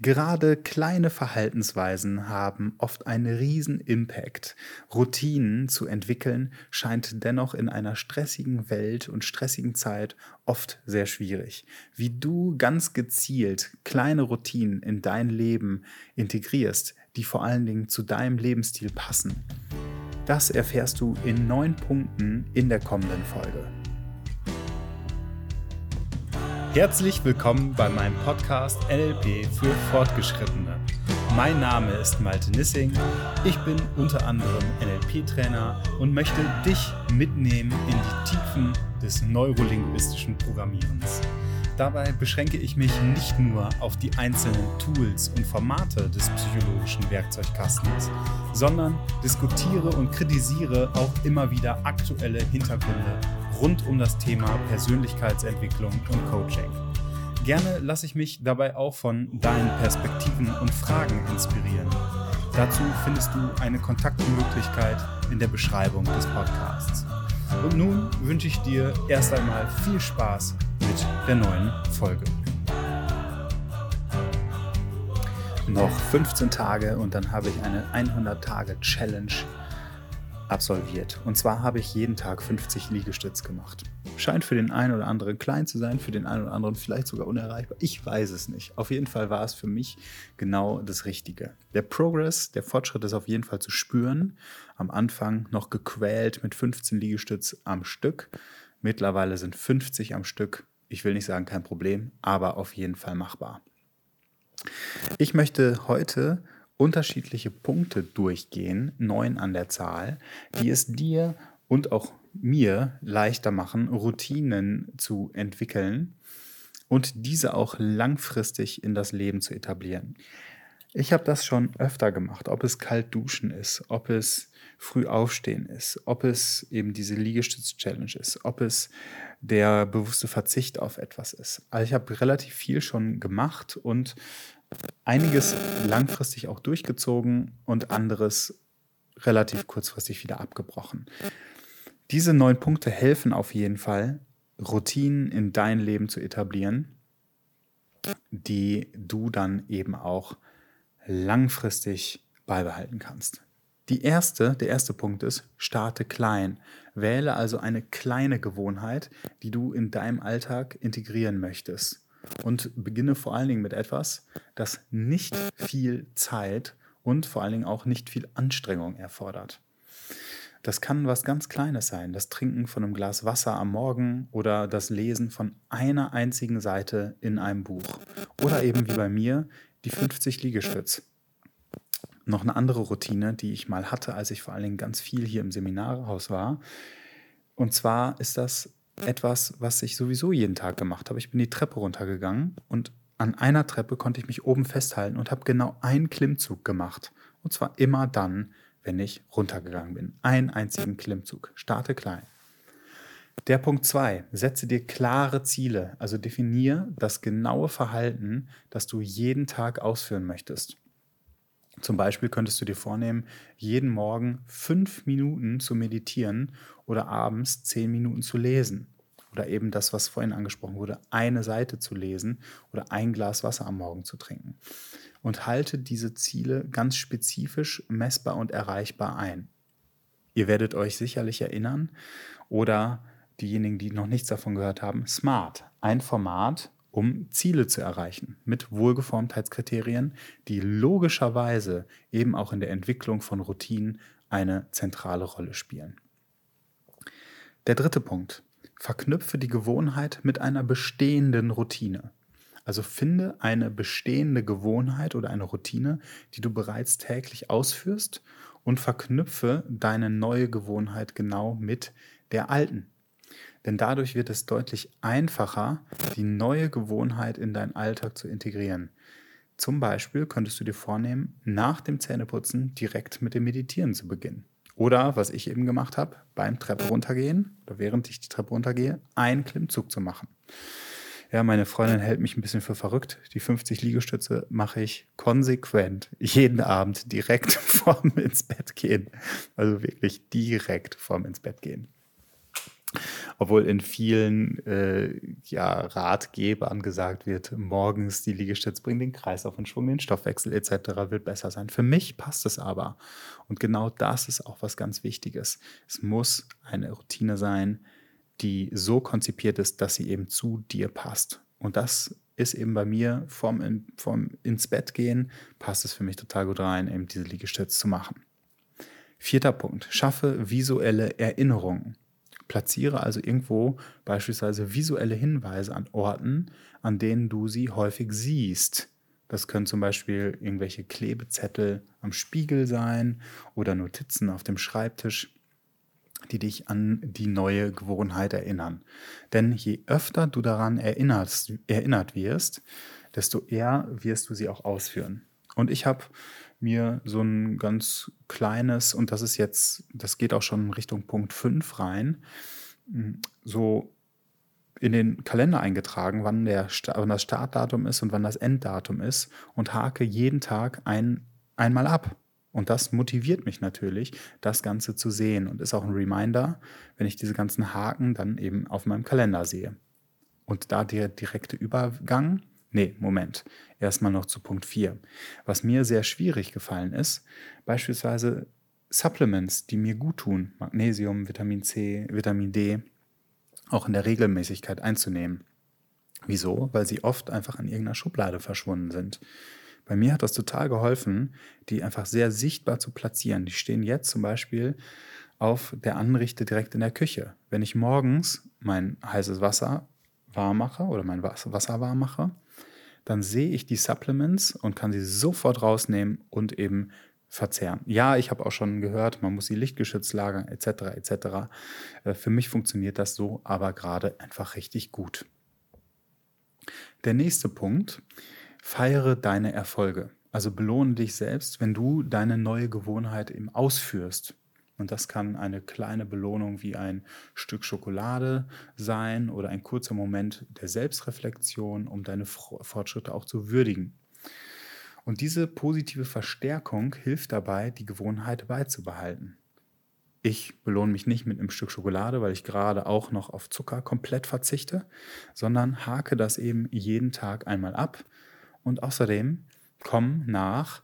Gerade kleine Verhaltensweisen haben oft einen riesen Impact. Routinen zu entwickeln scheint dennoch in einer stressigen Welt und stressigen Zeit oft sehr schwierig. Wie du ganz gezielt kleine Routinen in dein Leben integrierst, die vor allen Dingen zu deinem Lebensstil passen, das erfährst du in neun Punkten in der kommenden Folge. Herzlich willkommen bei meinem Podcast NLP für Fortgeschrittene. Mein Name ist Malte Nissing. Ich bin unter anderem NLP-Trainer und möchte dich mitnehmen in die Tiefen des neurolinguistischen Programmierens. Dabei beschränke ich mich nicht nur auf die einzelnen Tools und Formate des psychologischen Werkzeugkastens, sondern diskutiere und kritisiere auch immer wieder aktuelle Hintergründe rund um das Thema Persönlichkeitsentwicklung und Coaching. Gerne lasse ich mich dabei auch von deinen Perspektiven und Fragen inspirieren. Dazu findest du eine Kontaktmöglichkeit in der Beschreibung des Podcasts. Und nun wünsche ich dir erst einmal viel Spaß mit der neuen Folge. Noch 15 Tage und dann habe ich eine 100-Tage-Challenge absolviert. Und zwar habe ich jeden Tag 50 Liegestütz gemacht. Scheint für den einen oder anderen klein zu sein, für den einen oder anderen vielleicht sogar unerreichbar. Ich weiß es nicht. Auf jeden Fall war es für mich genau das Richtige. Der Progress, der Fortschritt ist auf jeden Fall zu spüren. Am Anfang noch gequält mit 15 Liegestütz am Stück. Mittlerweile sind 50 am Stück. Ich will nicht sagen kein Problem, aber auf jeden Fall machbar. Ich möchte heute unterschiedliche Punkte durchgehen, neun an der Zahl, die es dir und auch mir leichter machen, Routinen zu entwickeln und diese auch langfristig in das Leben zu etablieren. Ich habe das schon öfter gemacht, ob es kalt duschen ist, ob es früh aufstehen ist, ob es eben diese Liegestütz-Challenge ist, ob es der bewusste Verzicht auf etwas ist. Also ich habe relativ viel schon gemacht und einiges langfristig auch durchgezogen und anderes relativ kurzfristig wieder abgebrochen. Diese neun Punkte helfen auf jeden Fall, Routinen in dein Leben zu etablieren, die du dann eben auch langfristig beibehalten kannst. Die erste, der erste Punkt ist, starte klein. Wähle also eine kleine Gewohnheit, die du in deinem Alltag integrieren möchtest und beginne vor allen Dingen mit etwas, das nicht viel Zeit und vor allen Dingen auch nicht viel Anstrengung erfordert. Das kann was ganz Kleines sein, das Trinken von einem Glas Wasser am Morgen oder das Lesen von einer einzigen Seite in einem Buch. Oder eben wie bei mir die 50 Liegestütz. Noch eine andere Routine, die ich mal hatte, als ich vor allen Dingen ganz viel hier im Seminarhaus war. Und zwar ist das etwas, was ich sowieso jeden Tag gemacht habe. Ich bin die Treppe runtergegangen und an einer Treppe konnte ich mich oben festhalten und habe genau einen Klimmzug gemacht. Und zwar immer dann, wenn ich runtergegangen bin. Einen einzigen Klimmzug. Starte klein. Der Punkt 2. Setze dir klare Ziele. Also definiere das genaue Verhalten, das du jeden Tag ausführen möchtest. Zum Beispiel könntest du dir vornehmen, jeden Morgen fünf Minuten zu meditieren oder abends zehn Minuten zu lesen. Oder eben das, was vorhin angesprochen wurde, eine Seite zu lesen oder ein Glas Wasser am Morgen zu trinken. Und halte diese Ziele ganz spezifisch, messbar und erreichbar ein. Ihr werdet euch sicherlich erinnern oder diejenigen, die noch nichts davon gehört haben, SMART, ein Format, um Ziele zu erreichen mit Wohlgeformtheitskriterien, die logischerweise eben auch in der Entwicklung von Routinen eine zentrale Rolle spielen. Der dritte Punkt. Verknüpfe die Gewohnheit mit einer bestehenden Routine. Also finde eine bestehende Gewohnheit oder eine Routine, die du bereits täglich ausführst und verknüpfe deine neue Gewohnheit genau mit der alten. Denn dadurch wird es deutlich einfacher, die neue Gewohnheit in deinen Alltag zu integrieren. Zum Beispiel könntest du dir vornehmen, nach dem Zähneputzen direkt mit dem Meditieren zu beginnen. Oder, was ich eben gemacht habe, beim Treppe runtergehen oder während ich die Treppe runtergehe, einen Klimmzug zu machen. Ja, meine Freundin hält mich ein bisschen für verrückt. Die 50 Liegestütze mache ich konsequent jeden Abend direkt vorm ins Bett gehen. Also wirklich direkt vorm ins Bett gehen. Obwohl in vielen äh, ja, Ratgebern gesagt wird, morgens die Liegestütze bringen den Kreislauf in Schwung, den Stoffwechsel etc. wird besser sein. Für mich passt es aber. Und genau das ist auch was ganz Wichtiges. Es muss eine Routine sein, die so konzipiert ist, dass sie eben zu dir passt. Und das ist eben bei mir vom, vom ins Bett gehen, passt es für mich total gut rein, eben diese Liegestütze zu machen. Vierter Punkt, schaffe visuelle Erinnerungen. Platziere also irgendwo beispielsweise visuelle Hinweise an Orten, an denen du sie häufig siehst. Das können zum Beispiel irgendwelche Klebezettel am Spiegel sein oder Notizen auf dem Schreibtisch die dich an die neue Gewohnheit erinnern. Denn je öfter du daran erinnerst, erinnert wirst, desto eher wirst du sie auch ausführen. Und ich habe mir so ein ganz kleines, und das ist jetzt, das geht auch schon Richtung Punkt 5 rein, so in den Kalender eingetragen, wann, der, wann das Startdatum ist und wann das Enddatum ist und hake jeden Tag ein, einmal ab. Und das motiviert mich natürlich, das Ganze zu sehen und ist auch ein Reminder, wenn ich diese ganzen Haken dann eben auf meinem Kalender sehe. Und da der direkte Übergang, nee, Moment, erstmal noch zu Punkt 4. Was mir sehr schwierig gefallen ist, beispielsweise Supplements, die mir gut tun, Magnesium, Vitamin C, Vitamin D, auch in der Regelmäßigkeit einzunehmen. Wieso? Weil sie oft einfach in irgendeiner Schublade verschwunden sind. Bei mir hat das total geholfen, die einfach sehr sichtbar zu platzieren. Die stehen jetzt zum Beispiel auf der Anrichte direkt in der Küche. Wenn ich morgens mein heißes Wasser warm mache oder mein Wasser warm mache, dann sehe ich die Supplements und kann sie sofort rausnehmen und eben verzehren. Ja, ich habe auch schon gehört, man muss sie lichtgeschützt lagern etc. etc. Äh, für mich funktioniert das so aber gerade einfach richtig gut. Der nächste Punkt Feiere deine Erfolge. Also belohne dich selbst, wenn du deine neue Gewohnheit eben ausführst. Und das kann eine kleine Belohnung wie ein Stück Schokolade sein oder ein kurzer Moment der Selbstreflexion, um deine Fortschritte auch zu würdigen. Und diese positive Verstärkung hilft dabei, die Gewohnheit beizubehalten. Ich belohne mich nicht mit einem Stück Schokolade, weil ich gerade auch noch auf Zucker komplett verzichte, sondern hake das eben jeden Tag einmal ab und außerdem kommen nach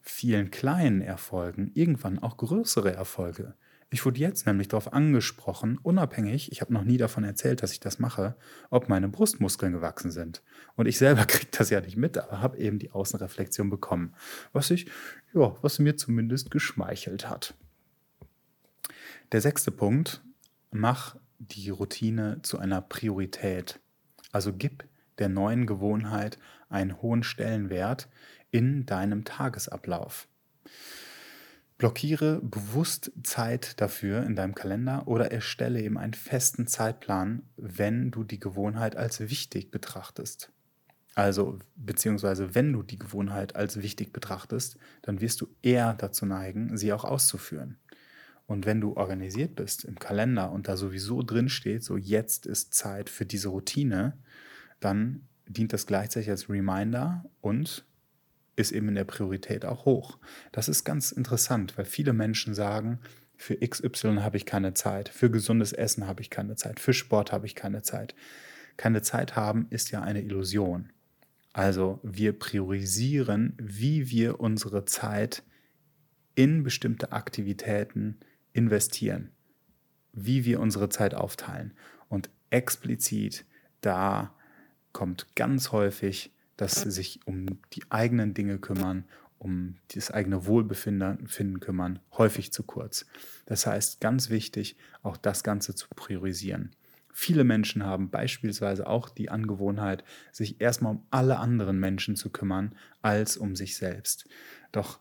vielen kleinen Erfolgen irgendwann auch größere Erfolge. Ich wurde jetzt nämlich darauf angesprochen, unabhängig, ich habe noch nie davon erzählt, dass ich das mache, ob meine Brustmuskeln gewachsen sind. Und ich selber kriege das ja nicht mit, aber habe eben die Außenreflexion bekommen, was ich, ja, was mir zumindest geschmeichelt hat. Der sechste Punkt, mach die Routine zu einer Priorität. Also gib der neuen Gewohnheit einen hohen Stellenwert in deinem Tagesablauf. Blockiere bewusst Zeit dafür in deinem Kalender oder erstelle eben einen festen Zeitplan, wenn du die Gewohnheit als wichtig betrachtest. Also, beziehungsweise wenn du die Gewohnheit als wichtig betrachtest, dann wirst du eher dazu neigen, sie auch auszuführen. Und wenn du organisiert bist im Kalender und da sowieso drin steht, so jetzt ist Zeit für diese Routine, dann dient das gleichzeitig als Reminder und ist eben in der Priorität auch hoch. Das ist ganz interessant, weil viele Menschen sagen, für XY habe ich keine Zeit, für gesundes Essen habe ich keine Zeit, für Sport habe ich keine Zeit. Keine Zeit haben ist ja eine Illusion. Also wir priorisieren, wie wir unsere Zeit in bestimmte Aktivitäten investieren, wie wir unsere Zeit aufteilen. Und explizit da kommt ganz häufig, dass sie sich um die eigenen Dinge kümmern, um das eigene Wohlbefinden kümmern, häufig zu kurz. Das heißt, ganz wichtig, auch das Ganze zu priorisieren. Viele Menschen haben beispielsweise auch die Angewohnheit, sich erstmal um alle anderen Menschen zu kümmern, als um sich selbst. Doch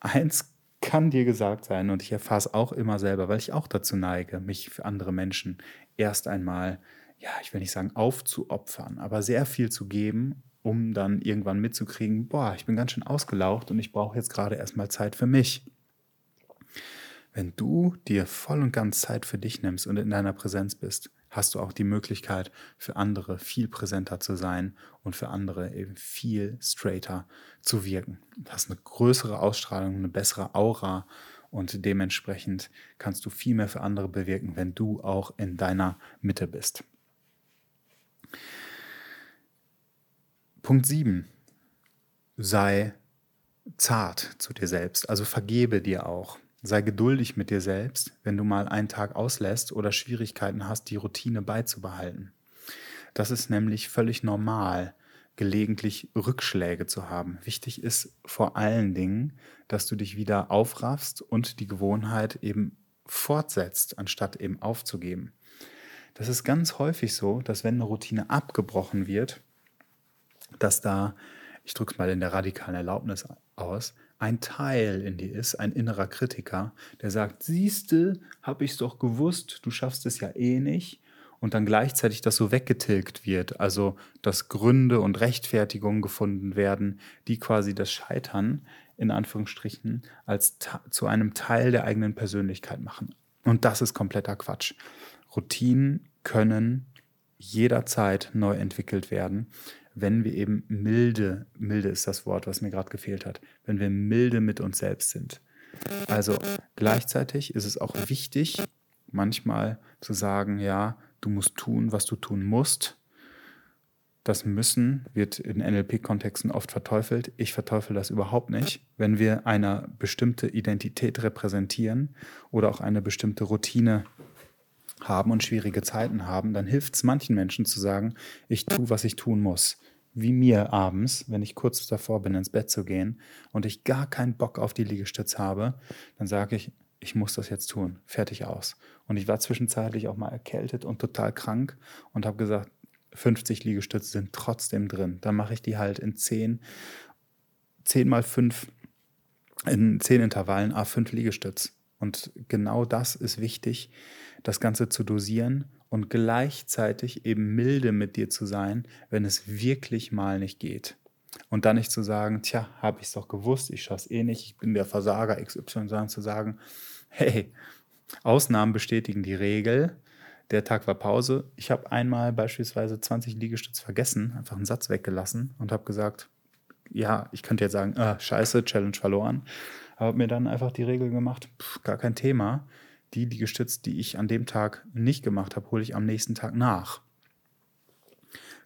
eins kann dir gesagt sein, und ich erfahre es auch immer selber, weil ich auch dazu neige, mich für andere Menschen erst einmal ja, ich will nicht sagen aufzuopfern, aber sehr viel zu geben, um dann irgendwann mitzukriegen, boah, ich bin ganz schön ausgelaucht und ich brauche jetzt gerade erstmal Zeit für mich. Wenn du dir voll und ganz Zeit für dich nimmst und in deiner Präsenz bist, hast du auch die Möglichkeit, für andere viel präsenter zu sein und für andere eben viel straighter zu wirken. Du hast eine größere Ausstrahlung, eine bessere Aura und dementsprechend kannst du viel mehr für andere bewirken, wenn du auch in deiner Mitte bist. Punkt 7. Sei zart zu dir selbst, also vergebe dir auch. Sei geduldig mit dir selbst, wenn du mal einen Tag auslässt oder Schwierigkeiten hast, die Routine beizubehalten. Das ist nämlich völlig normal, gelegentlich Rückschläge zu haben. Wichtig ist vor allen Dingen, dass du dich wieder aufraffst und die Gewohnheit eben fortsetzt, anstatt eben aufzugeben. Das ist ganz häufig so, dass wenn eine Routine abgebrochen wird, dass da, ich drücke es mal in der radikalen Erlaubnis aus, ein Teil in dir ist, ein innerer Kritiker, der sagt, siehste, ich es doch gewusst, du schaffst es ja eh nicht. Und dann gleichzeitig das so weggetilgt wird, also dass Gründe und Rechtfertigungen gefunden werden, die quasi das Scheitern in Anführungsstrichen als zu einem Teil der eigenen Persönlichkeit machen. Und das ist kompletter Quatsch. Routinen können jederzeit neu entwickelt werden wenn wir eben milde, milde ist das Wort, was mir gerade gefehlt hat, wenn wir milde mit uns selbst sind. Also gleichzeitig ist es auch wichtig, manchmal zu sagen, ja, du musst tun, was du tun musst. Das Müssen wird in NLP-Kontexten oft verteufelt. Ich verteufel das überhaupt nicht. Wenn wir eine bestimmte Identität repräsentieren oder auch eine bestimmte Routine haben und schwierige Zeiten haben, dann hilft es manchen Menschen zu sagen, ich tue, was ich tun muss. Wie mir abends, wenn ich kurz davor bin, ins Bett zu gehen und ich gar keinen Bock auf die Liegestütze habe, dann sage ich, ich muss das jetzt tun. Fertig aus. Und ich war zwischenzeitlich auch mal erkältet und total krank und habe gesagt, 50 Liegestütze sind trotzdem drin. Dann mache ich die halt in 10, 10 mal 5, in 10 Intervallen A5 Liegestütz. Und genau das ist wichtig, das Ganze zu dosieren und gleichzeitig eben milde mit dir zu sein, wenn es wirklich mal nicht geht. Und dann nicht zu sagen, tja, habe ich es doch gewusst, ich schaffe es eh nicht, ich bin der Versager XY, sondern zu sagen, hey, Ausnahmen bestätigen die Regel. Der Tag war Pause. Ich habe einmal beispielsweise 20 Liegestütze vergessen, einfach einen Satz weggelassen und habe gesagt, ja, ich könnte jetzt sagen, ah, scheiße, Challenge verloren. Habe mir dann einfach die Regel gemacht, pff, gar kein Thema die Liegestütze, die ich an dem Tag nicht gemacht habe, hole ich am nächsten Tag nach.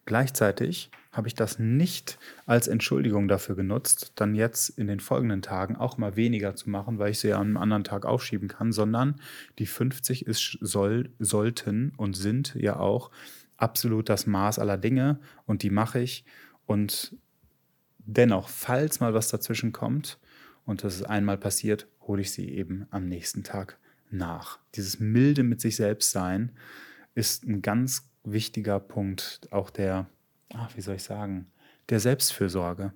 Gleichzeitig habe ich das nicht als Entschuldigung dafür genutzt, dann jetzt in den folgenden Tagen auch mal weniger zu machen, weil ich sie ja an einem anderen Tag aufschieben kann, sondern die 50 ist, soll, sollten und sind ja auch absolut das Maß aller Dinge und die mache ich. Und dennoch, falls mal was dazwischen kommt und das ist einmal passiert, hole ich sie eben am nächsten Tag nach. Dieses milde mit sich selbst sein ist ein ganz wichtiger Punkt, auch der, ach, wie soll ich sagen, der Selbstfürsorge.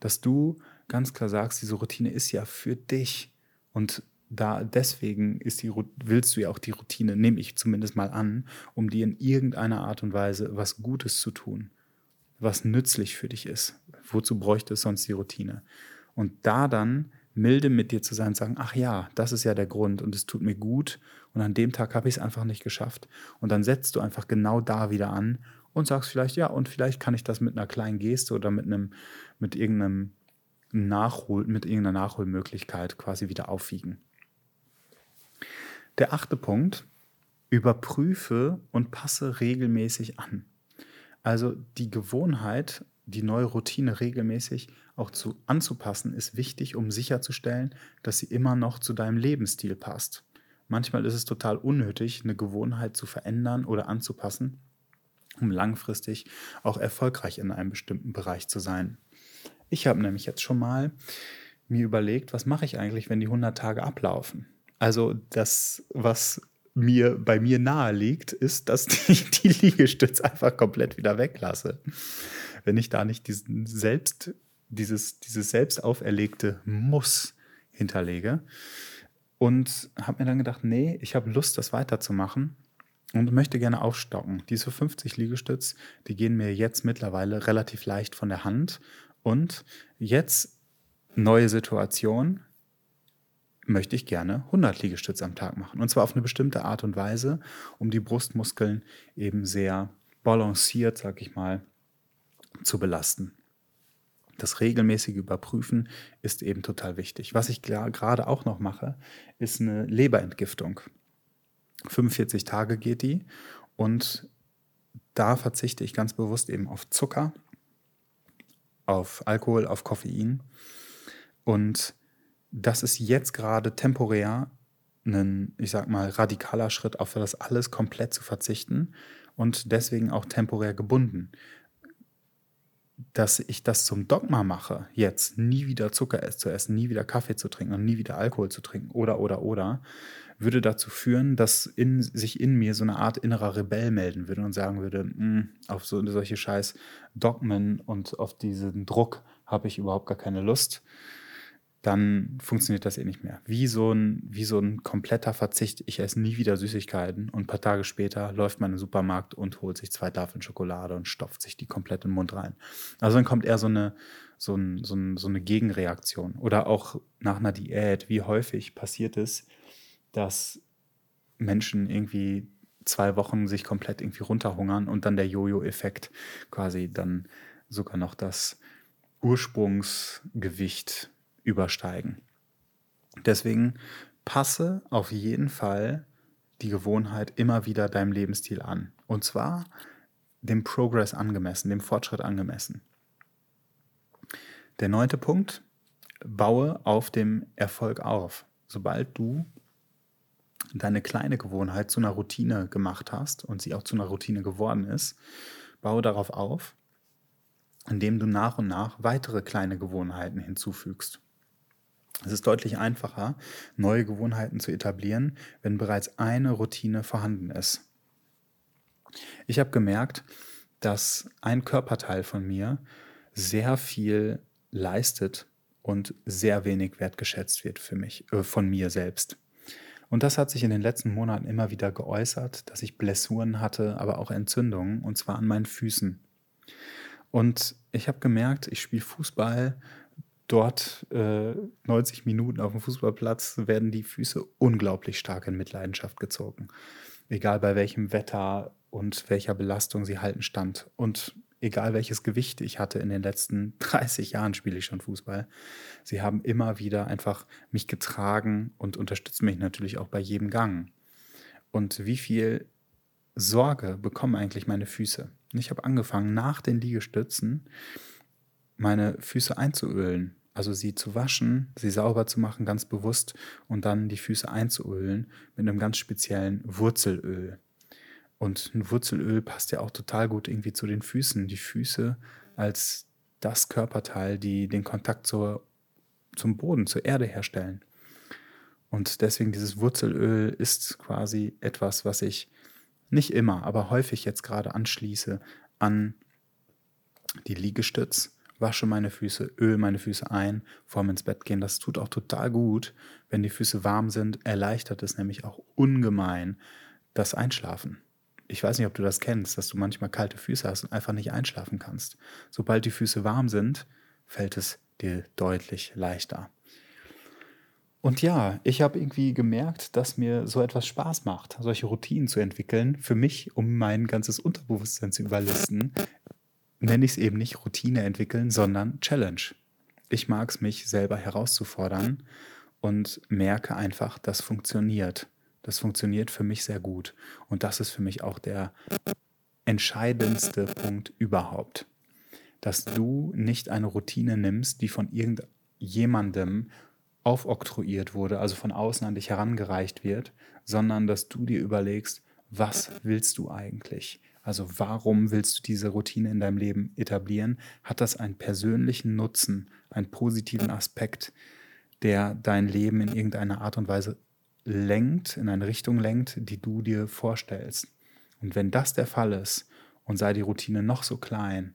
Dass du ganz klar sagst, diese Routine ist ja für dich. Und da deswegen ist die, willst du ja auch die Routine, nehme ich zumindest mal an, um dir in irgendeiner Art und Weise was Gutes zu tun, was nützlich für dich ist. Wozu bräuchte es sonst die Routine? Und da dann milde mit dir zu sein und sagen, ach ja, das ist ja der Grund und es tut mir gut und an dem Tag habe ich es einfach nicht geschafft. Und dann setzt du einfach genau da wieder an und sagst vielleicht, ja, und vielleicht kann ich das mit einer kleinen Geste oder mit einem, mit irgendeinem Nachhol, mit irgendeiner Nachholmöglichkeit quasi wieder aufwiegen. Der achte Punkt, überprüfe und passe regelmäßig an. Also die Gewohnheit die neue Routine regelmäßig auch zu, anzupassen, ist wichtig, um sicherzustellen, dass sie immer noch zu deinem Lebensstil passt. Manchmal ist es total unnötig, eine Gewohnheit zu verändern oder anzupassen, um langfristig auch erfolgreich in einem bestimmten Bereich zu sein. Ich habe nämlich jetzt schon mal mir überlegt, was mache ich eigentlich, wenn die 100 Tage ablaufen? Also das, was mir bei mir nahe liegt, ist, dass ich die Liegestütze einfach komplett wieder weglasse wenn ich da nicht diesen selbst, dieses, dieses selbst auferlegte Muss hinterlege. Und habe mir dann gedacht, nee, ich habe Lust, das weiterzumachen und möchte gerne aufstocken. Diese 50 Liegestütz, die gehen mir jetzt mittlerweile relativ leicht von der Hand. Und jetzt neue Situation, möchte ich gerne 100 Liegestütze am Tag machen. Und zwar auf eine bestimmte Art und Weise, um die Brustmuskeln eben sehr balanciert, sag ich mal, zu belasten. Das regelmäßige Überprüfen ist eben total wichtig. Was ich gerade auch noch mache, ist eine Leberentgiftung. 45 Tage geht die und da verzichte ich ganz bewusst eben auf Zucker, auf Alkohol, auf Koffein. Und das ist jetzt gerade temporär ein, ich sag mal, radikaler Schritt, auf das alles komplett zu verzichten und deswegen auch temporär gebunden. Dass ich das zum Dogma mache, jetzt nie wieder Zucker zu essen, nie wieder Kaffee zu trinken und nie wieder Alkohol zu trinken oder, oder, oder, würde dazu führen, dass in, sich in mir so eine Art innerer Rebell melden würde und sagen würde, hm, auf so, solche scheiß Dogmen und auf diesen Druck habe ich überhaupt gar keine Lust dann funktioniert das eh nicht mehr. Wie so ein, wie so ein kompletter Verzicht. Ich esse nie wieder Süßigkeiten und ein paar Tage später läuft man in den Supermarkt und holt sich zwei Tafeln Schokolade und stopft sich die komplett in den Mund rein. Also dann kommt eher so eine, so, ein, so, ein, so eine Gegenreaktion. Oder auch nach einer Diät, wie häufig passiert es, dass Menschen irgendwie zwei Wochen sich komplett irgendwie runterhungern und dann der Jojo-Effekt quasi dann sogar noch das Ursprungsgewicht übersteigen. Deswegen passe auf jeden Fall die Gewohnheit immer wieder deinem Lebensstil an. Und zwar dem Progress angemessen, dem Fortschritt angemessen. Der neunte Punkt, baue auf dem Erfolg auf. Sobald du deine kleine Gewohnheit zu einer Routine gemacht hast und sie auch zu einer Routine geworden ist, baue darauf auf, indem du nach und nach weitere kleine Gewohnheiten hinzufügst. Es ist deutlich einfacher, neue Gewohnheiten zu etablieren, wenn bereits eine Routine vorhanden ist. Ich habe gemerkt, dass ein Körperteil von mir sehr viel leistet und sehr wenig wertgeschätzt wird für mich, äh, von mir selbst. Und das hat sich in den letzten Monaten immer wieder geäußert, dass ich Blessuren hatte, aber auch Entzündungen, und zwar an meinen Füßen. Und ich habe gemerkt, ich spiele Fußball dort äh, 90 Minuten auf dem Fußballplatz werden die Füße unglaublich stark in Mitleidenschaft gezogen. Egal bei welchem Wetter und welcher Belastung sie halten stand. Und egal welches Gewicht ich hatte in den letzten 30 Jahren spiele ich schon Fußball. Sie haben immer wieder einfach mich getragen und unterstützen mich natürlich auch bei jedem Gang. Und wie viel Sorge bekommen eigentlich meine Füße? Ich habe angefangen, nach den Liegestützen meine Füße einzuölen also sie zu waschen, sie sauber zu machen, ganz bewusst und dann die Füße einzuölen mit einem ganz speziellen Wurzelöl. Und ein Wurzelöl passt ja auch total gut irgendwie zu den Füßen. Die Füße als das Körperteil, die den Kontakt zur, zum Boden, zur Erde herstellen. Und deswegen dieses Wurzelöl ist quasi etwas, was ich nicht immer, aber häufig jetzt gerade anschließe an die Liegestütz wasche meine Füße, öle meine Füße ein, vorm ins Bett gehen. Das tut auch total gut. Wenn die Füße warm sind, erleichtert es nämlich auch ungemein das Einschlafen. Ich weiß nicht, ob du das kennst, dass du manchmal kalte Füße hast und einfach nicht einschlafen kannst. Sobald die Füße warm sind, fällt es dir deutlich leichter. Und ja, ich habe irgendwie gemerkt, dass mir so etwas Spaß macht, solche Routinen zu entwickeln, für mich, um mein ganzes Unterbewusstsein zu überlisten, nenne ich es eben nicht Routine entwickeln, sondern Challenge. Ich mag es, mich selber herauszufordern und merke einfach, das funktioniert. Das funktioniert für mich sehr gut. Und das ist für mich auch der entscheidendste Punkt überhaupt. Dass du nicht eine Routine nimmst, die von irgendjemandem aufoktroyiert wurde, also von außen an dich herangereicht wird, sondern dass du dir überlegst, was willst du eigentlich? Also warum willst du diese Routine in deinem Leben etablieren? Hat das einen persönlichen Nutzen, einen positiven Aspekt, der dein Leben in irgendeiner Art und Weise lenkt, in eine Richtung lenkt, die du dir vorstellst? Und wenn das der Fall ist und sei die Routine noch so klein,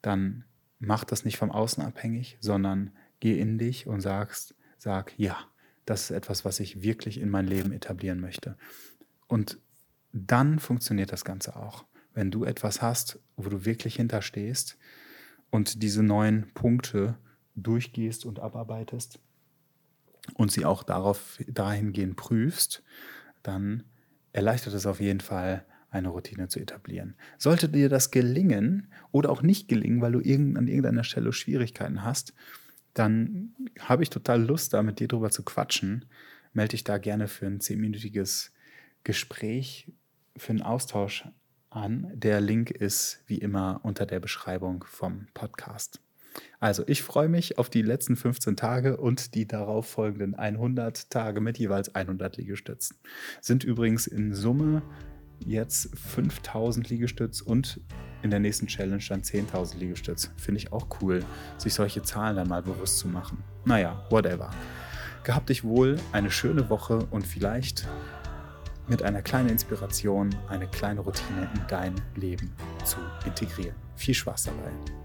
dann mach das nicht vom Außen abhängig, sondern geh in dich und sagst, sag, ja, das ist etwas, was ich wirklich in mein Leben etablieren möchte. Und dann funktioniert das Ganze auch. Wenn du etwas hast, wo du wirklich hinterstehst und diese neuen Punkte durchgehst und abarbeitest und sie auch darauf dahingehend prüfst, dann erleichtert es auf jeden Fall eine Routine zu etablieren. Sollte dir das gelingen oder auch nicht gelingen, weil du an irgendeiner Stelle Schwierigkeiten hast, dann habe ich total Lust, da mit dir drüber zu quatschen. Melde dich da gerne für ein zehnminütiges Gespräch, für einen Austausch an. Der Link ist wie immer unter der Beschreibung vom Podcast. Also, ich freue mich auf die letzten 15 Tage und die darauf folgenden 100 Tage mit jeweils 100 Liegestützen. Sind übrigens in Summe jetzt 5000 Liegestütz und in der nächsten Challenge dann 10.000 Liegestütz. Finde ich auch cool, sich solche Zahlen dann mal bewusst zu machen. Naja, whatever. Gehabt dich wohl, eine schöne Woche und vielleicht mit einer kleinen Inspiration eine kleine Routine in dein Leben zu integrieren. Viel Spaß dabei.